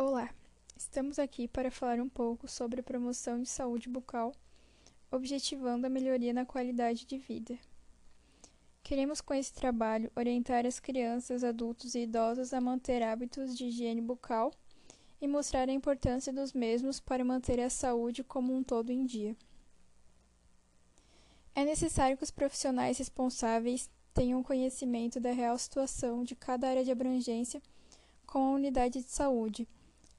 Olá, estamos aqui para falar um pouco sobre a promoção de saúde bucal, objetivando a melhoria na qualidade de vida. Queremos, com esse trabalho, orientar as crianças, adultos e idosos a manter hábitos de higiene bucal e mostrar a importância dos mesmos para manter a saúde como um todo em dia. É necessário que os profissionais responsáveis tenham conhecimento da real situação de cada área de abrangência com a unidade de saúde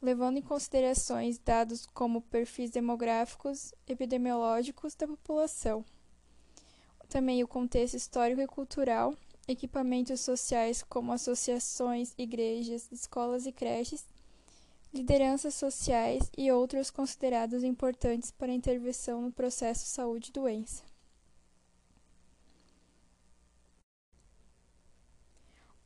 levando em considerações dados como perfis demográficos, epidemiológicos da população. Também o contexto histórico e cultural, equipamentos sociais como associações, igrejas, escolas e creches, lideranças sociais e outros considerados importantes para a intervenção no processo saúde e doença.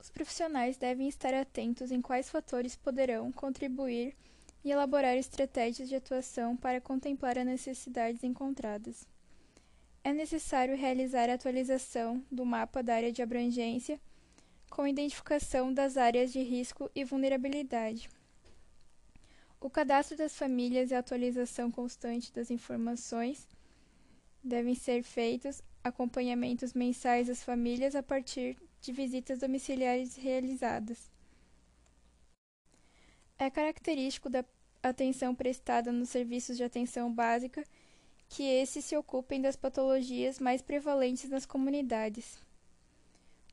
Os profissionais devem estar atentos em quais fatores poderão contribuir e elaborar estratégias de atuação para contemplar as necessidades encontradas. É necessário realizar a atualização do mapa da área de abrangência com identificação das áreas de risco e vulnerabilidade. O cadastro das famílias e a atualização constante das informações devem ser feitos acompanhamentos mensais às famílias a partir de visitas domiciliares realizadas. É característico da atenção prestada nos serviços de atenção básica que esses se ocupem das patologias mais prevalentes nas comunidades.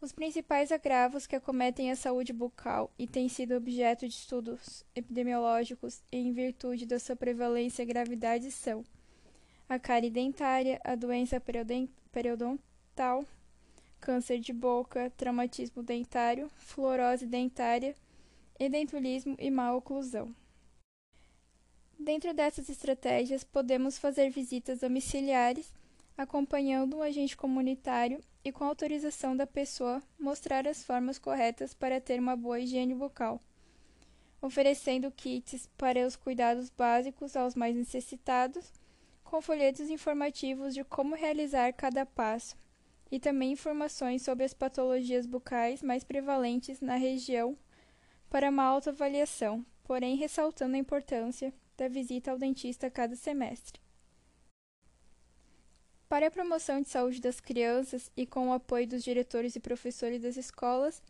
Os principais agravos que acometem a saúde bucal e têm sido objeto de estudos epidemiológicos em virtude da sua prevalência e gravidade são a cárie dentária, a doença periodontal, câncer de boca, traumatismo dentário, fluorose dentária, edentulismo e má oclusão. Dentro dessas estratégias, podemos fazer visitas domiciliares, acompanhando um agente comunitário e, com autorização da pessoa, mostrar as formas corretas para ter uma boa higiene bucal, oferecendo kits para os cuidados básicos aos mais necessitados, com folhetos informativos de como realizar cada passo e também informações sobre as patologias bucais mais prevalentes na região para uma autoavaliação, porém ressaltando a importância da visita ao dentista a cada semestre. Para a promoção de saúde das crianças e com o apoio dos diretores e professores das escolas,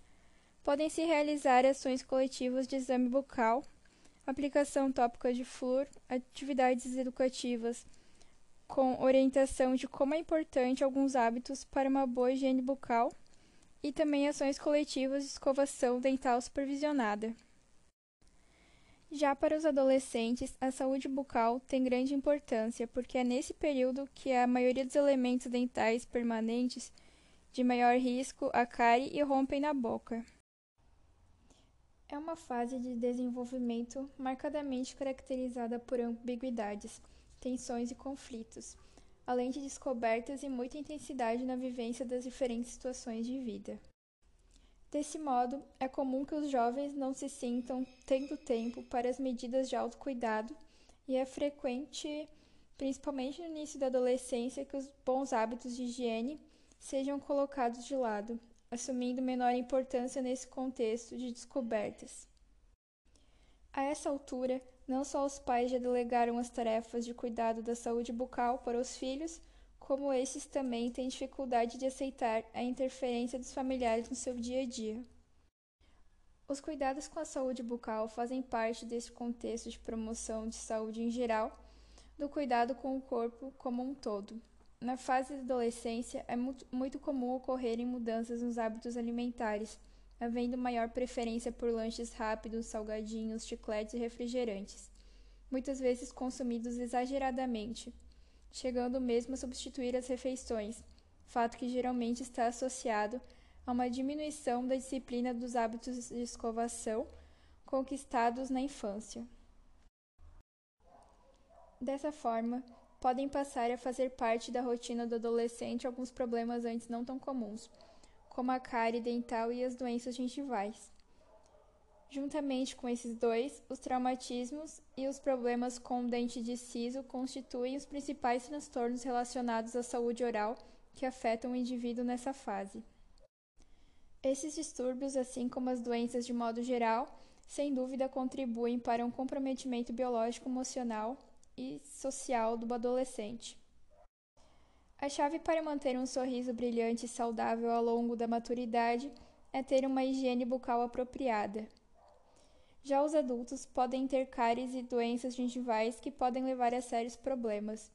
podem-se realizar ações coletivas de exame bucal, aplicação tópica de flúor, atividades educativas com orientação de como é importante alguns hábitos para uma boa higiene bucal e também ações coletivas de escovação dental supervisionada. Já para os adolescentes, a saúde bucal tem grande importância porque é nesse período que a maioria dos elementos dentais permanentes de maior risco a cárie e rompem na boca. É uma fase de desenvolvimento marcadamente caracterizada por ambiguidades tensões e conflitos, além de descobertas e muita intensidade na vivência das diferentes situações de vida. Desse modo, é comum que os jovens não se sintam tendo tempo para as medidas de autocuidado e é frequente, principalmente no início da adolescência, que os bons hábitos de higiene sejam colocados de lado, assumindo menor importância nesse contexto de descobertas. A essa altura, não só os pais já delegaram as tarefas de cuidado da saúde bucal para os filhos, como esses também têm dificuldade de aceitar a interferência dos familiares no seu dia a dia. Os cuidados com a saúde bucal fazem parte desse contexto de promoção de saúde em geral, do cuidado com o corpo como um todo. Na fase da adolescência, é muito comum ocorrerem mudanças nos hábitos alimentares havendo maior preferência por lanches rápidos, salgadinhos, chicletes e refrigerantes, muitas vezes consumidos exageradamente, chegando mesmo a substituir as refeições, fato que geralmente está associado a uma diminuição da disciplina dos hábitos de escovação conquistados na infância. Dessa forma, podem passar a fazer parte da rotina do adolescente alguns problemas antes não tão comuns como a cárie dental e as doenças gengivais. Juntamente com esses dois, os traumatismos e os problemas com o dente de siso constituem os principais transtornos relacionados à saúde oral que afetam o indivíduo nessa fase. Esses distúrbios, assim como as doenças de modo geral, sem dúvida contribuem para um comprometimento biológico, emocional e social do adolescente. A chave para manter um sorriso brilhante e saudável ao longo da maturidade é ter uma higiene bucal apropriada. Já os adultos podem ter cáries e doenças gengivais que podem levar a sérios problemas.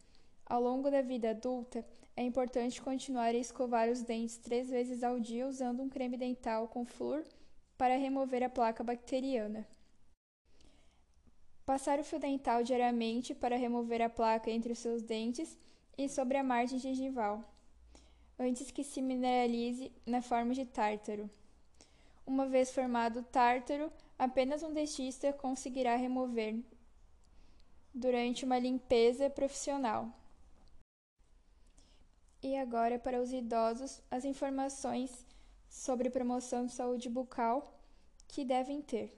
Ao longo da vida adulta, é importante continuar a escovar os dentes três vezes ao dia usando um creme dental com flúor para remover a placa bacteriana. Passar o fio dental diariamente para remover a placa entre os seus dentes e sobre a margem gengival, antes que se mineralize na forma de tártaro. Uma vez formado o tártaro, apenas um dentista conseguirá remover durante uma limpeza profissional. E agora, para os idosos, as informações sobre promoção de saúde bucal que devem ter.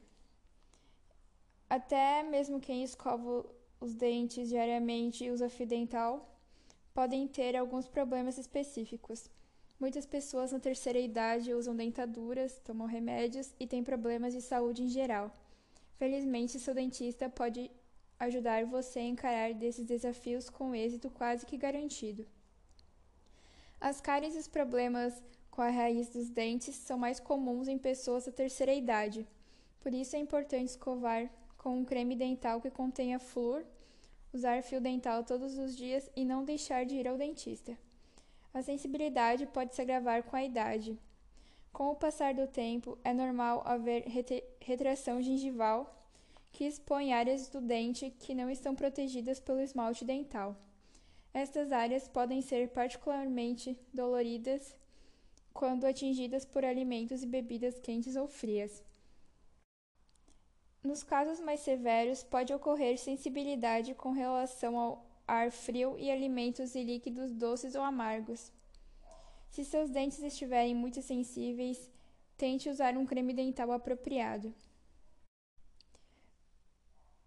Até mesmo quem escova os dentes diariamente e usa fio dental podem ter alguns problemas específicos. Muitas pessoas na terceira idade usam dentaduras, tomam remédios e têm problemas de saúde em geral. Felizmente, seu dentista pode ajudar você a encarar desses desafios com êxito quase que garantido. As cáries e os problemas com a raiz dos dentes são mais comuns em pessoas da terceira idade. Por isso é importante escovar com um creme dental que contenha flúor, usar fio dental todos os dias e não deixar de ir ao dentista. A sensibilidade pode se agravar com a idade. Com o passar do tempo, é normal haver retração gengival que expõe áreas do dente que não estão protegidas pelo esmalte dental. Estas áreas podem ser particularmente doloridas quando atingidas por alimentos e bebidas quentes ou frias. Nos casos mais severos, pode ocorrer sensibilidade com relação ao ar frio e alimentos e líquidos doces ou amargos. Se seus dentes estiverem muito sensíveis, tente usar um creme dental apropriado.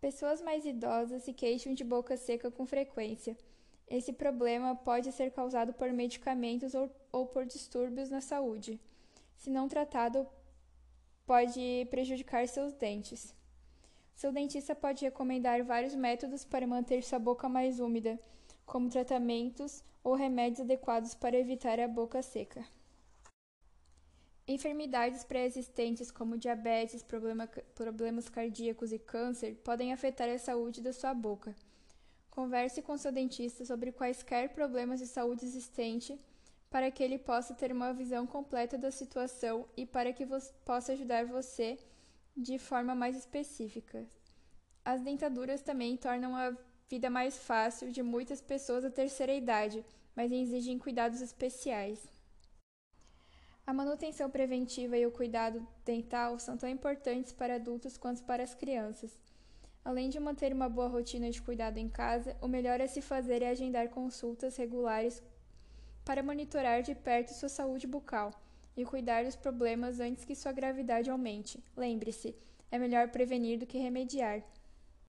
Pessoas mais idosas se queixam de boca seca com frequência. Esse problema pode ser causado por medicamentos ou, ou por distúrbios na saúde. Se não tratado, pode prejudicar seus dentes. Seu dentista pode recomendar vários métodos para manter sua boca mais úmida, como tratamentos ou remédios adequados para evitar a boca seca. Enfermidades pré-existentes como diabetes, problema, problemas cardíacos e câncer podem afetar a saúde da sua boca. Converse com seu dentista sobre quaisquer problemas de saúde existente para que ele possa ter uma visão completa da situação e para que possa ajudar você de forma mais específica. As dentaduras também tornam a vida mais fácil de muitas pessoas da terceira idade, mas exigem cuidados especiais. A manutenção preventiva e o cuidado dental são tão importantes para adultos quanto para as crianças. Além de manter uma boa rotina de cuidado em casa, o melhor a se fazer é agendar consultas regulares para monitorar de perto sua saúde bucal e cuidar dos problemas antes que sua gravidade aumente. Lembre-se, é melhor prevenir do que remediar.